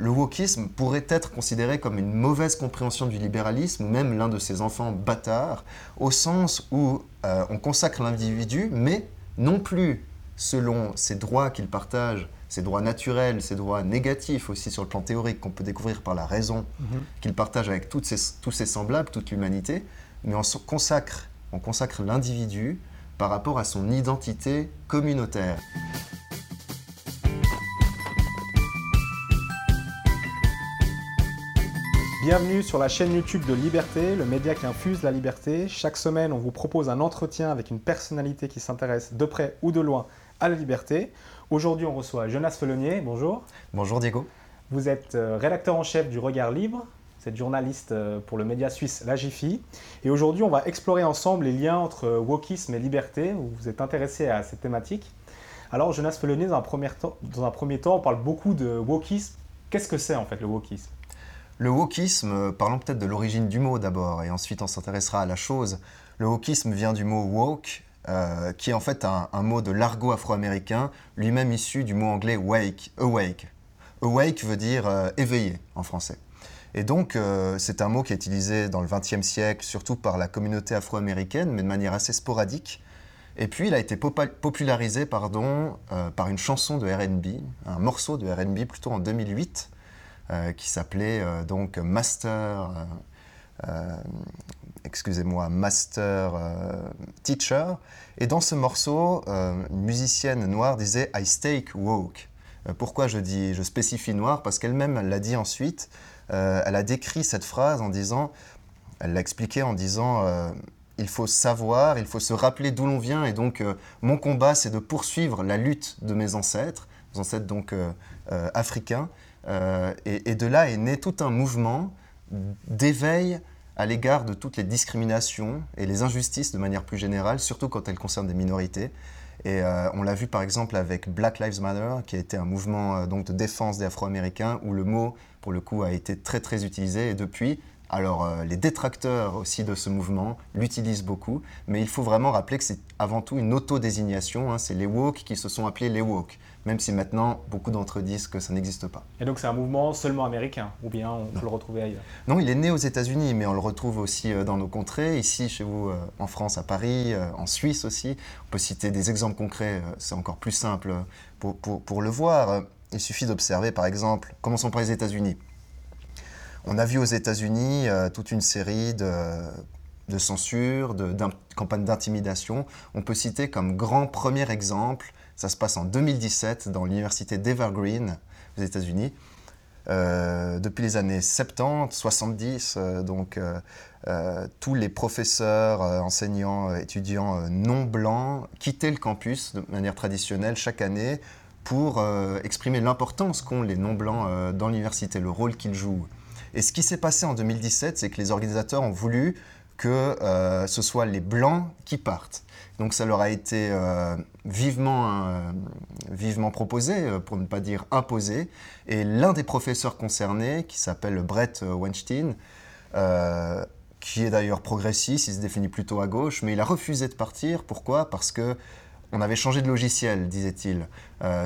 le wokisme pourrait être considéré comme une mauvaise compréhension du libéralisme, ou même l'un de ses enfants bâtards, au sens où euh, on consacre l'individu, mais non plus selon ses droits qu'il partage, ses droits naturels, ses droits négatifs aussi sur le plan théorique qu'on peut découvrir par la raison, Mhm. qu'il partage avec toutes ses- tous ses semblables, toute l'humanité, mais on consacre, on consacre l'individu par rapport à son identité communautaire. Bienvenue sur la chaîne YouTube de Liberté, le média qui infuse la liberté. Chaque semaine, on vous propose un entretien avec une personnalité qui s'intéresse de près ou de loin à la liberté. Aujourd'hui, on reçoit Jonas Felonier. Bonjour. Bonjour Diego. Vous êtes euh, rédacteur en chef du Regard Libre. Vous êtes journaliste euh, pour le média suisse La Jiffy. Et aujourd'hui, on va explorer ensemble les liens entre euh, wokisme et liberté. Vous vous êtes intéressé à cette thématique. Alors, Jonas Felonier, dans un premier temps, dans un premier temps on parle beaucoup de wokisme. Qu'est-ce que c'est en fait le wokisme? Le wokisme, euh, parlons peut-être de l'origine du mot d'abord, et ensuite on s'intéressera à la chose. Le wokisme vient du mot woke, euh, qui est en fait un, mot de l'argot afro-américain, lui-même issu du mot anglais wake, awake. Awake veut dire euh, éveillé en français. Et donc, euh, c'est un mot qui est utilisé dans le XXe siècle, surtout par la communauté afro-américaine, mais de manière assez sporadique. Et puis, il a été popularisé pardon, par une chanson de RB, un morceau de RB plutôt en 2008, euh, qui s'appelait euh, donc Master, euh, euh, excusez-moi, Master euh, Teacher. Et dans ce morceau, euh, une musicienne noire disait I stake woke. Euh, pourquoi je dis, je spécifie noir Parce qu'elle-même elle l'a dit ensuite. Euh, elle a décrit cette phrase en disant, elle l'a expliqué en disant. euh, il faut savoir, il faut se rappeler d'où l'on vient, et donc euh, mon combat, c'est de poursuivre la lutte de mes ancêtres, mes ancêtres donc euh, euh, africains, euh, et, de là est né tout un mouvement d'éveil à l'égard de toutes les discriminations et les injustices de manière plus générale, surtout quand elles concernent des minorités. Et euh, on l'a vu par exemple avec Black Lives Matter, qui a été un mouvement euh, donc de défense des Afro-Américains, où le mot, pour le coup, a été très très utilisé. Et depuis, alors les détracteurs aussi de ce mouvement l'utilisent beaucoup, mais il faut vraiment rappeler que c'est avant tout une auto-désignation. hein. c'est les woke qui se sont appelés les woke, même si maintenant beaucoup d'entre eux disent que ça n'existe pas. Et donc c'est un mouvement seulement américain, ou bien on peut le retrouver ailleurs? Non, il est né aux États-Unis, mais on le retrouve aussi euh, dans nos contrées, ici chez vous euh, en France, à Paris, euh, en Suisse aussi. On peut citer des exemples concrets, c'est encore plus simple pour, pour- pour le voir. Il suffit d'observer, par exemple, commençons par les États-Unis. On a vu aux États-Unis euh, toute une série de, de censures, de campagnes d'intimidation. On peut citer comme grand premier exemple, ça se passe en 2017 dans l'université d'Evergreen aux États-Unis. Euh, depuis les années 70, 70, euh, donc euh, tous les professeurs, enseignants, étudiants non blancs quittaient le campus de manière traditionnelle chaque année pour exprimer l'importance qu'ont les non blancs dans l'université, le rôle qu'ils jouent. Et ce qui s'est passé en 2017, c'est que les organisateurs ont voulu que ce soit les blancs qui partent. Donc ça leur a été euh, vivement, euh, vivement proposé, euh, pour ne pas dire imposé. Et l'un des professeurs concernés, qui s'appelle Brett Weinstein, qui est d'ailleurs progressiste, il se définit plutôt à gauche, mais il a refusé de partir. Pourquoi? Parce que on avait changé de logiciel, disait-il.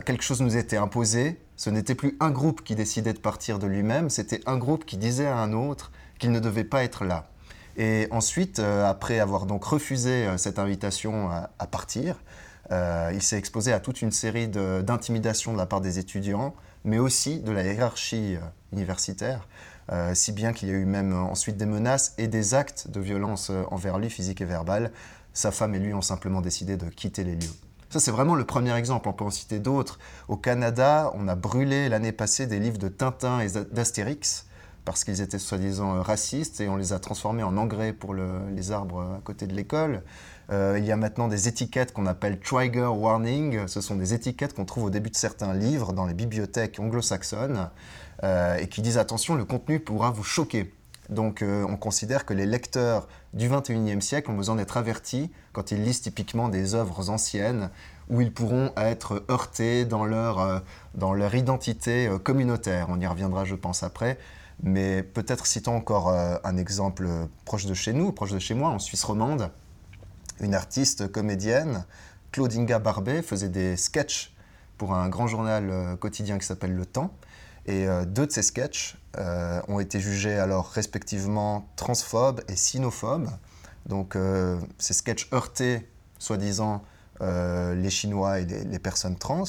Quelque chose nous était imposé. Ce n'était plus un groupe qui décidait de partir de lui-même, c'était un groupe qui disait à un autre qu'il ne devait pas être là. Et ensuite, euh, après avoir donc refusé euh, cette invitation à, à partir, euh, il s'est exposé à toute une série d'intimidations de, la part des étudiants, mais aussi de la hiérarchie euh, universitaire, euh, si bien qu'il y a eu même euh, ensuite des menaces et des actes de violence euh, envers lui, physique et verbale. Sa femme et lui ont simplement décidé de quitter les lieux. Ça, c'est vraiment le premier exemple. On peut en citer d'autres. Au Canada, on a brûlé l'année passée des livres de Tintin et d'Astérix parce qu'ils étaient soi-disant euh, racistes et on les a transformés en engrais pour le- les arbres à côté de l'école. Euh, il y a maintenant des étiquettes qu'on appelle Trigger Warning. Ce sont des étiquettes qu'on trouve au début de certains livres dans les bibliothèques anglo-saxonnes euh, et qui disent attention, le contenu pourra vous choquer. Donc euh, on considère que les lecteurs du 21e siècle ont besoin d'être avertis quand ils lisent typiquement des œuvres anciennes où ils pourront être heurtés dans leur, euh, dans leur identité euh, communautaire. On y reviendra, je pense, après. Mais peut-être citons encore euh, un exemple proche de chez nous, proche de chez moi, en Suisse romande. Une artiste comédienne, Claudinga Barbet, faisait des sketchs pour un grand journal euh, quotidien qui s'appelle Le Temps. Et deux de ces sketchs ont été jugés alors respectivement transphobes et sinophobes. Donc ces sketchs heurtaient, soi-disant, les Chinois et les, personnes trans,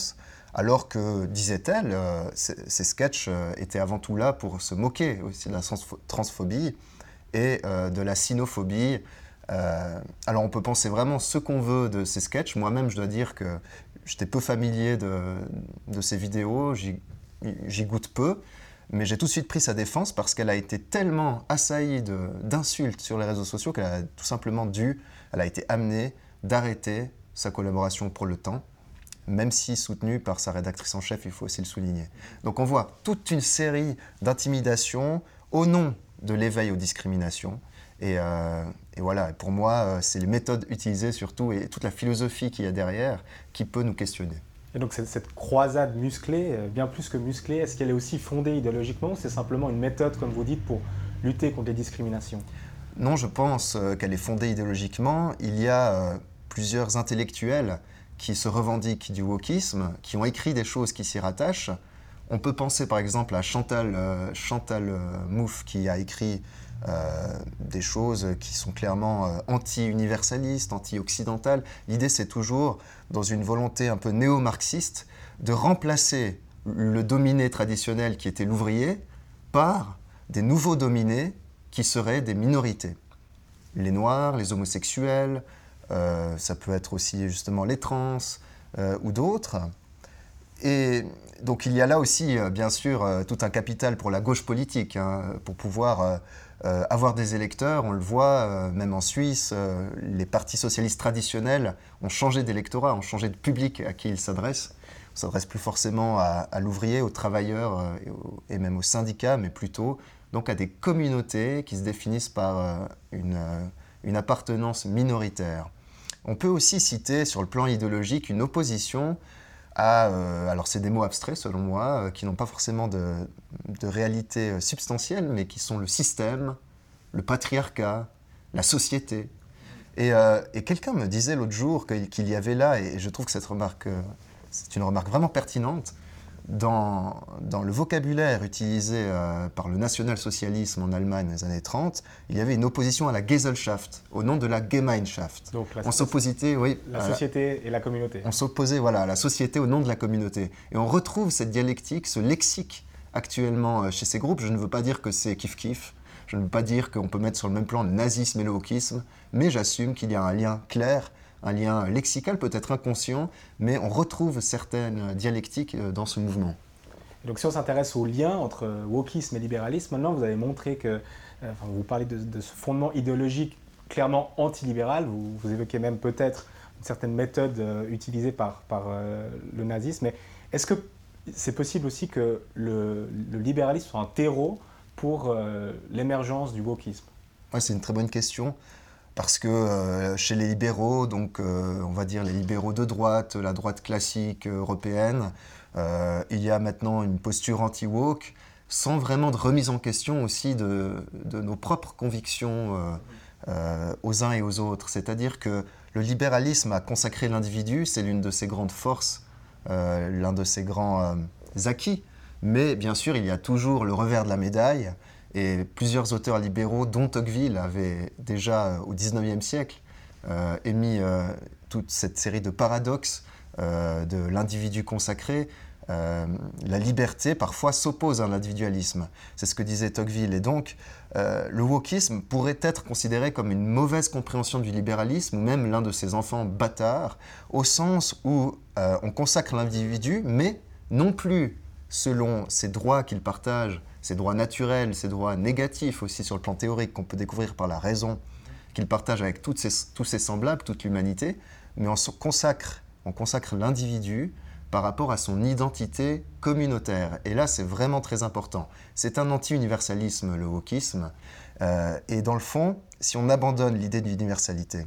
alors que, disait-elle, ces, sketchs étaient avant tout là pour se moquer aussi de la transphobie et de la sinophobie euh, alors on peut penser vraiment ce qu'on veut de ces sketchs. Moi-même, je dois dire que j'étais peu familier de, ces vidéos, j'y goûte peu, mais j'ai tout de suite pris sa défense parce qu'elle a été tellement assaillie d'insultes sur les réseaux sociaux qu'elle a tout simplement dû, elle a été amenée d'arrêter sa collaboration pour le temps, même si soutenue par sa rédactrice en chef, il faut aussi le souligner. Donc on voit toute une série d'intimidations au nom de l'éveil aux discriminations. Et, euh, et voilà, pour moi, euh, c'est les méthodes utilisées surtout et toute la philosophie qu'il y a derrière qui peut nous questionner. Et donc cette, croisade musclée, euh, bien plus que musclée, est-ce qu'elle est aussi fondée idéologiquement ou c'est simplement une méthode, comme vous dites, pour lutter contre les discriminations? Non, je pense qu'elle est fondée idéologiquement. Il y a plusieurs intellectuels qui se revendiquent du wokisme, qui ont écrit des choses qui s'y rattachent. On peut penser par exemple à Chantal, Chantal Mouffe qui a écrit euh, des choses qui sont clairement euh, anti-universalistes, anti-occidentales. L'idée, c'est toujours, dans une volonté un peu néo-marxiste, de remplacer le dominé traditionnel qui était l'ouvrier par des nouveaux dominés qui seraient des minorités. Les noirs, les homosexuels, euh, ça peut être aussi justement les trans ou d'autres. Et donc il y a là aussi, bien sûr, tout un capital pour la gauche politique, hein, pour pouvoir euh, avoir des électeurs, on le voit, euh, même en Suisse, euh, les partis socialistes traditionnels ont changé d'électorat, ont changé de public à qui ils s'adressent. On s'adresse plus forcément à, l'ouvrier, aux travailleurs et, même aux syndicats, mais plutôt donc à des communautés qui se définissent par une appartenance minoritaire. On peut aussi citer sur le plan idéologique une opposition euh, alors c'est des mots abstraits selon moi, euh, qui n'ont pas forcément de, réalité euh, substantielle, mais qui sont le système, le patriarcat, la société. Et, quelqu'un me disait l'autre jour qu'il y avait là, et je trouve que cette remarque, c'est une remarque vraiment pertinente, dans, dans, le vocabulaire utilisé euh, par le national-socialisme en Allemagne dans les années 30, il y avait une opposition à la Gesellschaft, au nom de la Gemeinschaft. Donc la, on s'opposait, oui, la société et la communauté. On s'opposait voilà, à la société au nom de la communauté. Et on retrouve cette dialectique, ce lexique actuellement euh, chez ces groupes. Je ne veux pas dire que c'est kiff-kiff, je ne veux pas dire qu'on peut mettre sur le même plan le nazisme et le wokisme, mais j'assume qu'il y a un lien clair un lien lexical, peut-être inconscient, mais on retrouve certaines dialectiques euh, dans ce mouvement. Donc si on s'intéresse au lien entre wokisme et libéralisme, maintenant vous avez montré que, euh, vous parlez de, ce fondement idéologique clairement antilibéral, vous, vous évoquez même peut-être une certaine méthode euh, utilisée par, par le nazisme, mais est-ce que c'est possible aussi que le, libéralisme soit un terreau pour l'émergence du wokisme? Ouais, C'est une très bonne question parce que euh, chez les libéraux, donc euh, on va dire les libéraux de droite, la droite classique européenne, euh, il y a maintenant une posture anti-woke, sans vraiment de remise en question aussi de, nos propres convictions aux uns et aux autres. C'est-à-dire que le libéralisme a consacré l'individu, c'est l'une de ses grandes forces, l'un de ses grands acquis, mais bien sûr il y a toujours le revers de la médaille, et plusieurs auteurs libéraux, dont Tocqueville, avaient déjà euh, au XIXe siècle euh, émis euh, toute cette série de paradoxes de l'individu consacré. la liberté parfois s'oppose à l'individualisme. C'est ce que disait Tocqueville. Et donc, le wokisme pourrait être considéré comme une mauvaise compréhension du libéralisme, ou même l'un de ses enfants bâtards, au sens où on consacre l'individu, mais non plus selon ses droits qu'il partage ses droits naturels, ses droits négatifs aussi sur le plan théorique qu'on peut découvrir par la raison qu'il partage avec tous ses semblables, toute l'humanité, mais on consacre, on consacre l'individu par rapport à son identité communautaire. Et là, c'est vraiment très important. C'est un anti-universalisme, le wokisme. Euh, et dans le fond, si on abandonne l'idée d'universalité,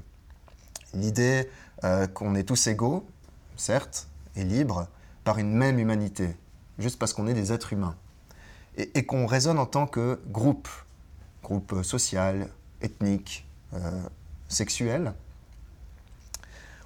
l'idée euh, qu'on est tous égaux, certes, et libres, par une même humanité, juste parce qu'on est des êtres humains, et, qu'on raisonne en tant que groupe, groupe social, ethnique, euh, sexuel,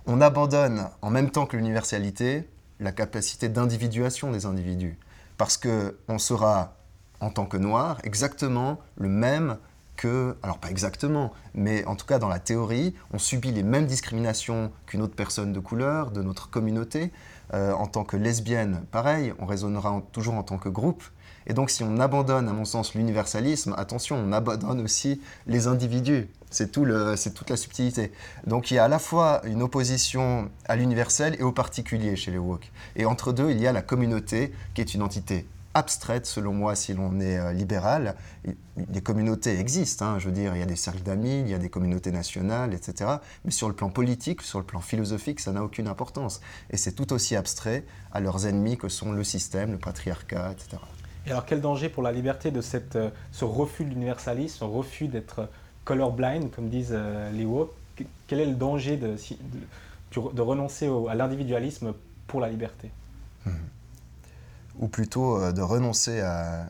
on abandonne en même temps que l'universalité la capacité d'individuation des individus. parce qu'on sera, en tant que noir, exactement le même que, alors pas exactement, mais en tout cas dans la théorie, on subit les mêmes discriminations qu'une autre personne de couleur, de notre communauté. Euh, en tant que lesbienne, pareil, on raisonnera toujours en tant que groupe. Et donc si on abandonne, à mon sens, l'universalisme, attention, on abandonne aussi les individus. C'est tout toute la subtilité. Donc il y a à la fois une opposition à l'universel et au particulier chez les woke. Et entre deux, il y a la communauté qui est une entité abstraite, selon moi, si l'on est euh, libéral. Les communautés existent, hein, je veux dire, il y a des cercles d'amis, il y a des communautés nationales, etc. Mais sur le plan politique, sur le plan philosophique, ça n'a aucune importance. Et c'est tout aussi abstrait à leurs ennemis que sont le système, le patriarcat, etc. Et alors quel danger pour la liberté de cette, euh, ce refus de l'universalisme, ce refus d'être colorblind, comme disent euh, les woke? Quel est le danger de, de, renoncer à l'individualisme pour la liberté? Hmm ou plutôt euh, de renoncer à,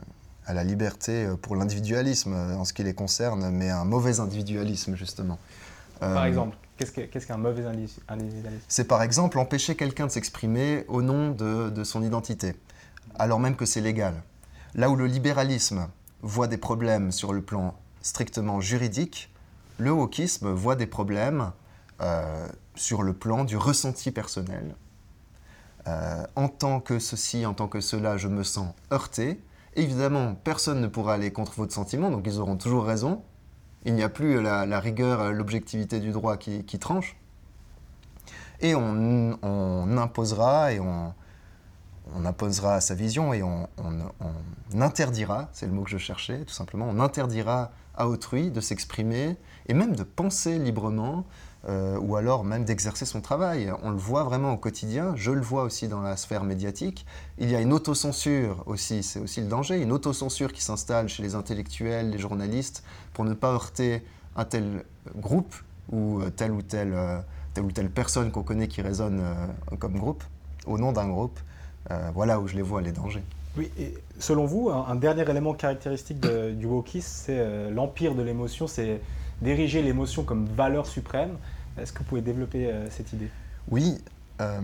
la liberté euh, pour l'individualisme euh, en ce qui les concerne, mais un mauvais individualisme justement. Par exemple, qu'est-ce qu'un mauvais individualisme? C'est par exemple empêcher quelqu'un de s'exprimer au nom de, son identité, alors même que c'est légal. Là où le libéralisme voit des problèmes sur le plan strictement juridique, le wokisme voit des problèmes sur le plan du ressenti personnel, euh, en tant que ceci, en tant que cela, je me sens heurté. Évidemment, personne ne pourra aller contre votre sentiment, donc ils auront toujours raison. Il n'y a plus la, rigueur, l'objectivité du droit qui, tranche. Et on, imposera et on, imposera sa vision et on, interdira, c'est le mot que je cherchais tout simplement, on interdira à autrui de s'exprimer et même de penser librement, euh, ou alors même d'exercer son travail. On le voit vraiment au quotidien, je le vois aussi dans la sphère médiatique. Il y a une autocensure aussi, c'est aussi le danger, une autocensure qui s'installe chez les intellectuels, les journalistes, pour ne pas heurter un tel groupe ou euh, telle ou telle, euh, telle, ou telle personne qu'on connaît qui résonne comme groupe, au nom d'un groupe. voilà où je les vois, les dangers. Oui, et selon vous, un, dernier élément caractéristique du wokisme, c'est l'empire de l'émotion, c'est d'ériger l'émotion comme valeur suprême. Est-ce que vous pouvez développer euh, cette idée? Oui. Euh,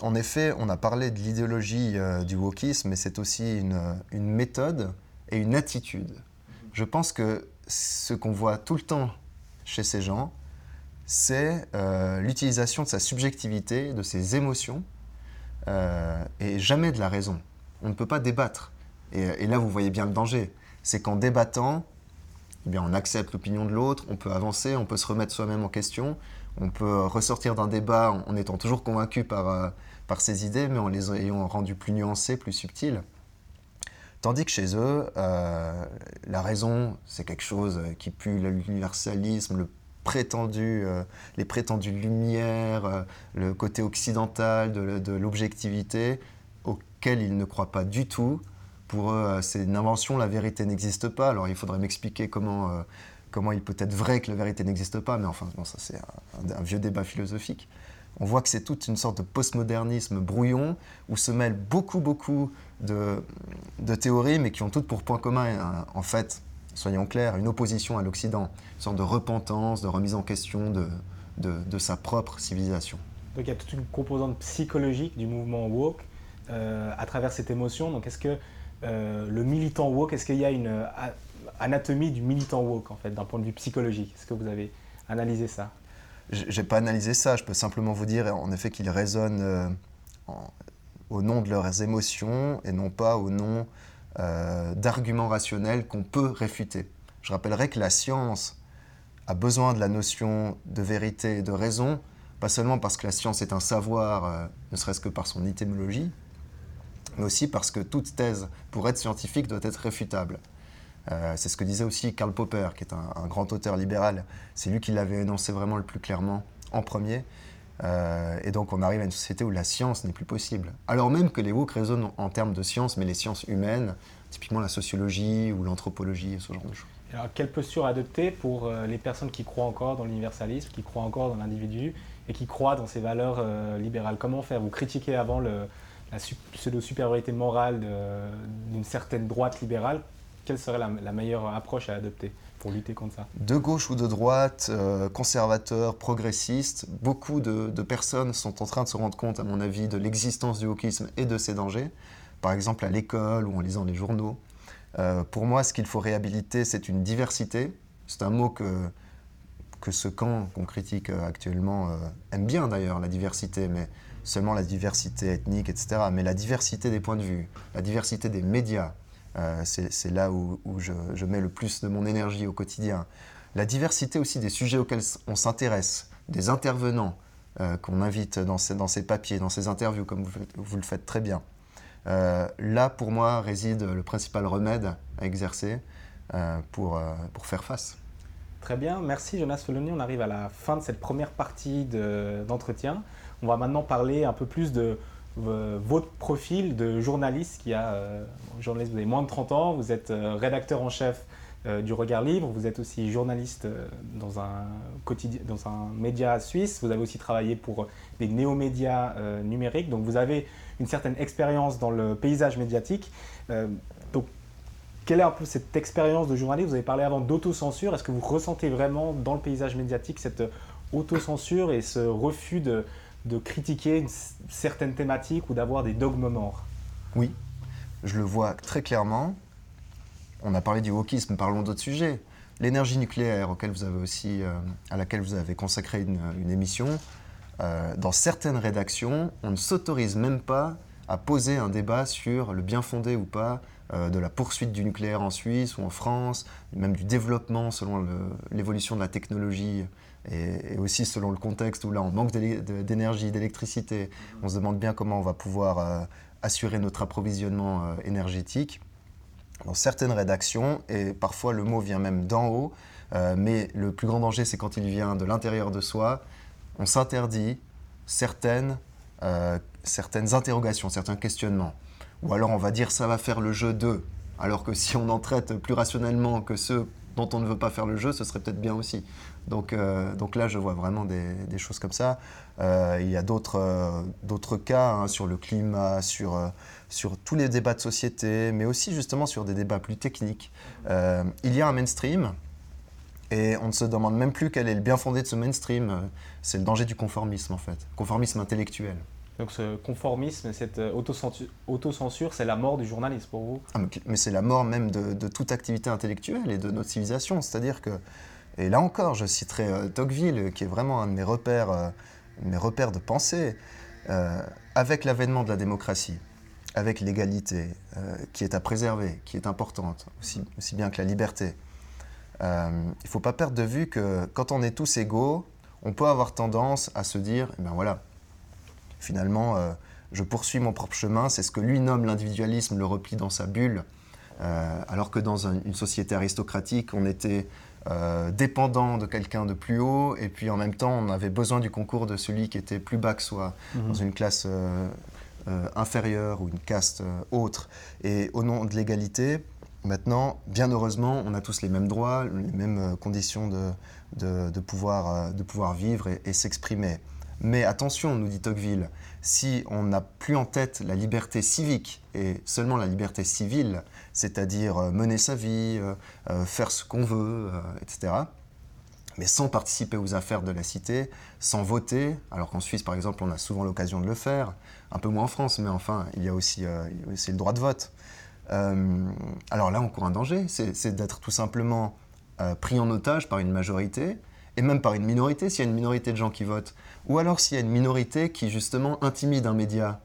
en effet, on a parlé de l'idéologie euh, du wokisme, mais c'est aussi une, méthode et une attitude. Je pense que ce qu'on voit tout le temps chez ces gens, c'est l'utilisation de sa subjectivité, de ses émotions, et jamais de la raison. On ne peut pas débattre. Et là, vous voyez bien le danger. C'est qu'en débattant, eh on accepte l'opinion de l'autre, on peut avancer, on peut se remettre soi-même en question, on peut ressortir d'un débat en étant toujours convaincu par, euh, par ses idées, mais en les ayant rendues plus nuancées, plus subtiles. Tandis que chez eux, euh, la raison, c'est quelque chose qui pue l'universalisme, le prétendu, euh, les prétendues lumières, le côté occidental de, de l'objectivité, auquel ils ne croient pas du tout, pour eux, euh, c'est une invention, la vérité n'existe pas. Alors il faudrait m'expliquer comment, euh, comment il peut être vrai que la vérité n'existe pas, mais enfin, ça c'est un, vieux débat philosophique. On voit que c'est toute une sorte de postmodernisme brouillon où se mêlent beaucoup, beaucoup de, théories, mais qui ont toutes pour point commun, hein, en fait, soyons clairs, une opposition à l'Occident, une sorte de repentance, de remise en question de, de, de, sa propre civilisation. Donc il y a toute une composante psychologique du mouvement woke euh, à travers cette émotion. Donc est-ce que euh, le militant woke, est-ce qu'il y a une euh, anatomie du militant woke, en fait, d'un point de vue psychologique? Est-ce que vous avez analysé ça? J'ai pas analysé ça, je peux simplement vous dire en effet qu'ils résonnent euh, au nom de leurs émotions et non pas au nom d'arguments rationnels qu'on peut réfuter. Je rappellerai que la science a besoin de la notion de vérité et de raison, pas seulement parce que la science est un savoir, ne serait-ce que par son étymologie, mais aussi parce que toute thèse, pour être scientifique, doit être réfutable. Euh, c'est ce que disait aussi Karl Popper, qui est un, grand auteur libéral. C'est lui qui l'avait énoncé vraiment le plus clairement en premier. Euh, et donc on arrive à une société où la science n'est plus possible. Alors même que les woke raisonnent en termes de science, mais les sciences humaines, typiquement la sociologie ou l'anthropologie, ce genre de choses. Alors quelle posture adopter pour euh, les personnes qui croient encore dans l'universalisme, qui croient encore dans l'individu et qui croient dans ces valeurs libérales? Comment faire? Vous critiquez avant le, la pseudo-supériorité morale d'une certaine droite libérale, quelle serait la, meilleure approche à adopter pour lutter contre ça? De gauche ou de droite, euh, conservateurs, progressistes, beaucoup de, personnes sont en train de se rendre compte, à mon avis, de l'existence du wokisme et de ses dangers, par exemple à l'école ou en lisant les journaux. pour moi, ce qu'il faut réhabiliter, c'est une diversité. C'est un mot que, ce camp qu'on critique actuellement aime bien d'ailleurs, la diversité, mais seulement la diversité ethnique, etc., mais la diversité des points de vue, la diversité des médias. Euh, c'est là où, je, mets le plus de mon énergie au quotidien. La diversité aussi des sujets auxquels on s'intéresse, des intervenants euh, qu'on invite dans ces, dans ces, papiers, dans ces interviews, comme vous, le faites très bien. Euh, là, pour moi, réside le principal remède à exercer pour, pour faire face. Très bien, merci Jonas Feloni. On arrive à la fin de cette première partie d'entretien. On va maintenant parler un peu plus de euh, votre profil de journaliste qui a, euh, journaliste, vous avez moins de 30 ans, vous êtes euh, rédacteur en chef du Regard Libre, vous êtes aussi journaliste dans un, quotidien, dans un média suisse, vous avez aussi travaillé pour des néomédias numériques, donc vous avez une certaine expérience dans le paysage médiatique. donc, quelle est un peu cette expérience de journaliste? Vous avez parlé avant d'autocensure. Est-ce que vous ressentez vraiment dans le paysage médiatique cette autocensure et ce refus de, de critiquer une certaine thématique ou d'avoir des dogmes morts. Oui, je le vois très clairement. On a parlé du wokisme, parlons d'autres sujets. L'énergie nucléaire, auquel vous avez aussi, euh, à laquelle vous avez consacré une, émission, euh, dans certaines rédactions, on ne s'autorise même pas à poser un débat sur le bien fondé ou pas euh, de la poursuite du nucléaire en Suisse ou en France, même du développement selon l'évolution de la technologie et, aussi selon le contexte où là on manque d'énergie, d'électricité, on se demande bien comment on va pouvoir euh, assurer notre approvisionnement euh, énergétique. Dans certaines rédactions, et parfois le mot vient même d'en haut, mais le plus grand danger c'est quand il vient de l'intérieur de soi, on s'interdit certaines, certaines interrogations, certains questionnements. Ou alors on va dire ça va faire le jeu d'eux, alors que si on en traite plus rationnellement que ceux dont on ne veut pas faire le jeu, ce serait peut-être bien aussi. Donc, euh, donc là, je vois vraiment des, choses comme ça. Euh, il y a d'autres euh, cas hein, sur le climat, sur, sur tous les débats de société, mais aussi justement sur des débats plus techniques. il y a un mainstream. Et on ne se demande même plus quel est le bien fondé de ce mainstream. C'est le danger du conformisme, en fait. Conformisme intellectuel. Donc ce conformisme, cette autocensure, c'est la mort du journalisme pour vous ah, Mais c'est la mort même de, toute activité intellectuelle et de notre civilisation. C'est-à-dire que et là encore, je citerai euh, Tocqueville, qui est vraiment un de mes repères, euh, mes repères de pensée. Euh, avec l'avènement de la démocratie, avec l'égalité, qui est à préserver, qui est importante, aussi, aussi bien que la liberté, il ne faut pas perdre de vue que quand on est tous égaux, on peut avoir tendance à se dire, eh ben voilà, finalement, je poursuis mon propre chemin, c'est ce que lui nomme l'individualisme, le repli dans sa bulle, alors que dans une société aristocratique, on était euh, dépendant de quelqu'un de plus haut, et puis en même temps, on avait besoin du concours de celui qui était plus bas que soi, mhm. dans une classe euh, euh, inférieure ou une caste autre. Et au nom de l'égalité, maintenant, bien heureusement, on a tous les mêmes droits, les mêmes conditions de, de, pouvoir, de pouvoir vivre et s'exprimer. Mais attention, nous dit Tocqueville, si on n'a plus en tête la liberté civique et seulement la liberté civile, c'est-à-dire euh, mener sa vie, euh, euh, faire ce qu'on veut, etc., mais sans participer aux affaires de la cité, sans voter, alors qu'en Suisse, par exemple, on a souvent l'occasion de le faire, un peu moins en France, mais enfin, il y a aussi, le droit de vote. alors là, on court un danger, c'est d'être tout simplement pris en otage par une majorité, et même par une minorité, s'il y a une minorité de gens qui votent, ou alors s'il y a une minorité qui justement intimide un média.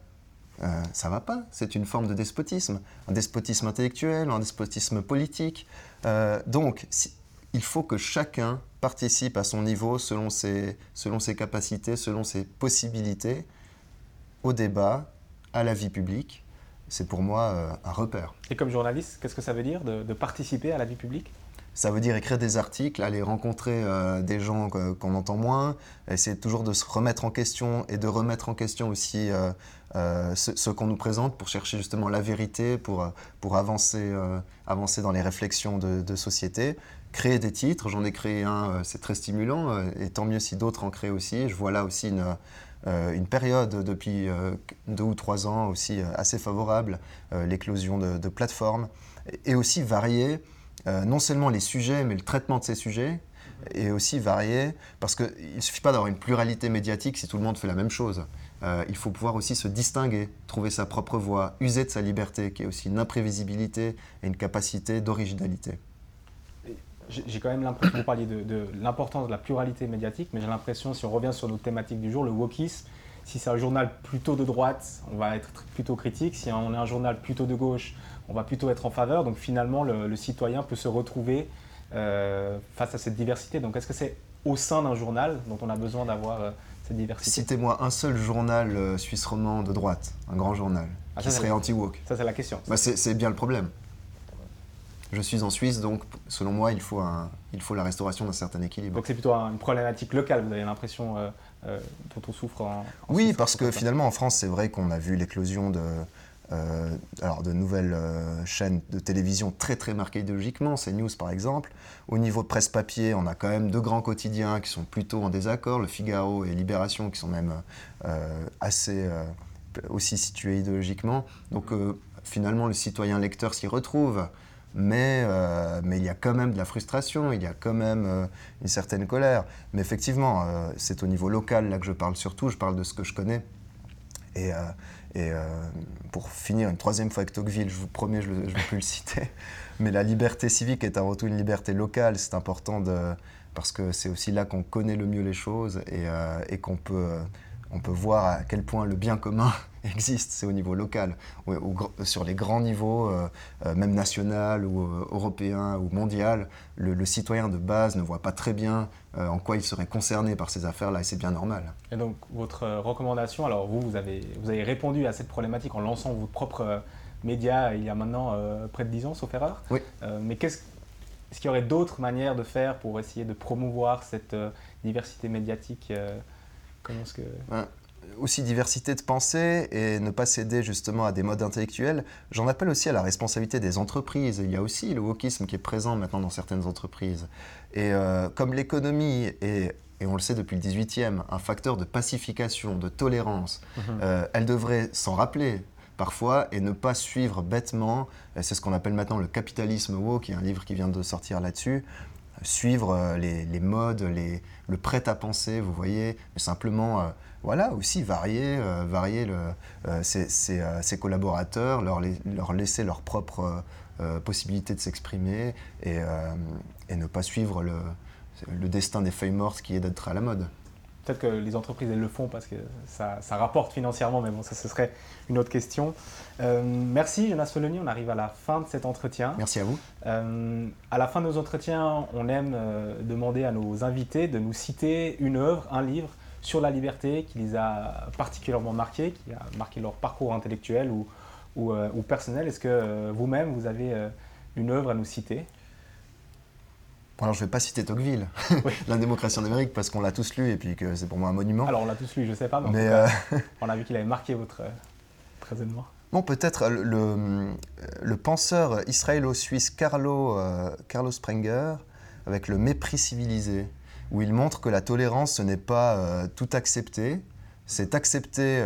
Euh, ça va pas, c'est une forme de despotisme, un despotisme intellectuel, un despotisme politique. Euh, donc, il faut que chacun participe à son niveau, selon ses, selon ses capacités, selon ses possibilités, au débat, à la vie publique. C'est pour moi euh, un repère. Et comme journaliste, qu'est-ce que ça veut dire de participer à la vie publique? Ça veut dire écrire des articles, aller rencontrer euh, des gens qu'on entend moins, essayer toujours de se remettre en question et de remettre en question aussi euh, euh, ce, qu'on nous présente pour chercher justement la vérité, pour, pour avancer, avancer dans les réflexions de, société. Créer des titres, j'en ai créé un, c'est très stimulant, et tant mieux si d'autres en créent aussi. Je vois là aussi une, une période depuis deux ou trois ans aussi assez favorable, l'éclosion de, de, plateformes, et aussi varier euh, non seulement les sujets, mais le traitement de ces sujets est aussi varié, parce qu'il ne suffit pas d'avoir une pluralité médiatique si tout le monde fait la même chose. euh, il faut pouvoir aussi se distinguer, trouver sa propre voie, user de sa liberté, qui est aussi une imprévisibilité et une capacité d'originalité. J'ai quand même l'impression, vous parliez de, l'importance de la pluralité médiatique, mais j'ai l'impression, si on revient sur nos thématiques du jour, le wokisme, si c'est un journal plutôt de droite, on va être plutôt critique. Si on est un journal plutôt de gauche, on va plutôt être en faveur. Donc finalement, le, citoyen peut se retrouver euh, face à cette diversité. Donc est-ce que c'est au sein d'un journal dont on a besoin d'avoir euh, cette diversité? Citez-moi un seul journal euh, suisse roman de droite, un grand journal, ah, qui serait anti-woke. Ça, c'est la question. Bah, c'est bien le problème. Je suis en Suisse, donc selon moi, il faut, un, il faut la restauration d'un certain équilibre. Donc c'est plutôt une problématique locale, vous avez l'impression, dont on souffre en, Oui, parce que finalement, en France, c'est vrai qu'on a vu l'éclosion de, euh, alors de nouvelles euh, chaînes de télévision très très marquées idéologiquement, CNews par exemple. Au niveau de presse papier, on a quand même deux grands quotidiens qui sont plutôt en désaccord, Le Figaro et Libération, qui sont même euh, assez aussi situés idéologiquement. Donc finalement, le citoyen lecteur s'y retrouve. Mais, mais, il y a quand même de la frustration, il y a quand même une certaine colère. Mais effectivement, c'est au niveau local là que je parle surtout, je parle de ce que je connais. Et, et euh, pour finir une troisième fois avec Tocqueville, je vous promets, je ne vais plus le citer, mais la liberté civique est avant tout une liberté locale. C'est important de, parce que c'est aussi là qu'on connaît le mieux les choses et, euh, et qu'on peut, euh, on peut voir à quel point le bien commun existe, c'est au niveau local. sur les grands niveaux, euh, euh, même national ou euh, européen ou mondial, le, citoyen de base ne voit pas très bien en quoi il serait concerné par ces affaires-là et c'est bien normal. Et donc votre recommandation, alors vous, vous avez, vous avez répondu à cette problématique en lançant votre propre média il y a maintenant près de 10 ans, sauf erreur. Oui. mais qu'est-ce est-ce qu'il y aurait d'autres manières de faire pour essayer de promouvoir cette diversité médiatique Comment est-ce que... Ben, aussi diversité de pensée et ne pas céder justement à des modes intellectuels, j'en appelle aussi à la responsabilité des entreprises. Il y a aussi le wokisme qui est présent maintenant dans certaines entreprises. Et euh, comme l'économie est, et on le sait depuis le 18e, un facteur de pacification, de tolérance, mhm. euh, elle devrait s'en rappeler parfois et ne pas suivre bêtement, c'est ce qu'on appelle maintenant le capitalisme woke, qui est un livre qui vient de sortir là-dessus, suivre euh, les, modes, le prêt à penser, vous voyez, mais simplement, euh, voilà, aussi varier, euh, ses, collaborateurs, leur, laisser leur propre possibilité de s'exprimer et, et, ne pas suivre le, le destin des feuilles mortes qui est d'être à la mode. Peut-être que les entreprises, elles le font parce que ça, rapporte financièrement, mais bon, ça, ce serait une autre question. Euh, merci, Jonas Feloni. On arrive à la fin de cet entretien. Merci à vous. Euh, à la fin de nos entretiens, on aime euh, demander à nos invités de nous citer une œuvre, un livre sur la liberté qui les a particulièrement marqués, qui a marqué leur parcours intellectuel ou, ou, ou personnel. Est-ce que vous-même, vous avez une œuvre à nous citer? Alors je ne vais pas citer Tocqueville, La démocratie en Amérique, parce qu'on l'a tous lu et puis que c'est pour moi un monument. Alors on l'a tous lu, je ne sais pas, mais, euh, on a vu qu'il avait marqué votre raisonnement. Bon, peut-être euh, le, le, penseur israélo-suisse Carlo, euh, Carlo Sprenger, avec le mépris civilisé, où il montre que la tolérance, ce n'est pas tout accepter, c'est accepter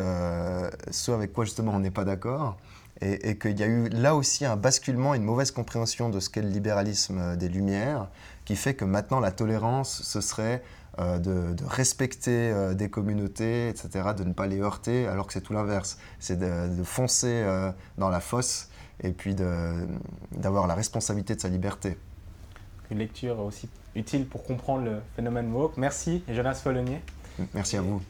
ce avec quoi justement on n'est pas d'accord, et, et qu'il y a eu là aussi un basculement, une mauvaise compréhension de ce qu'est le libéralisme des Lumières, qui fait que maintenant la tolérance, ce serait euh, de, respecter euh, des communautés, etc., de ne pas les heurter, alors que c'est tout l'inverse. C'est de, foncer euh, dans la fosse et puis d'avoir la responsabilité de sa liberté. Une lecture aussi utile pour comprendre le phénomène woke. Merci, Jonas Follonier. Merci à vous.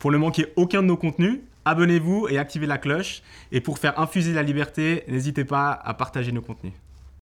Pour ne manquer aucun de nos contenus, abonnez-vous et activez la cloche. Et pour faire infuser la liberté, n'hésitez pas à partager nos contenus.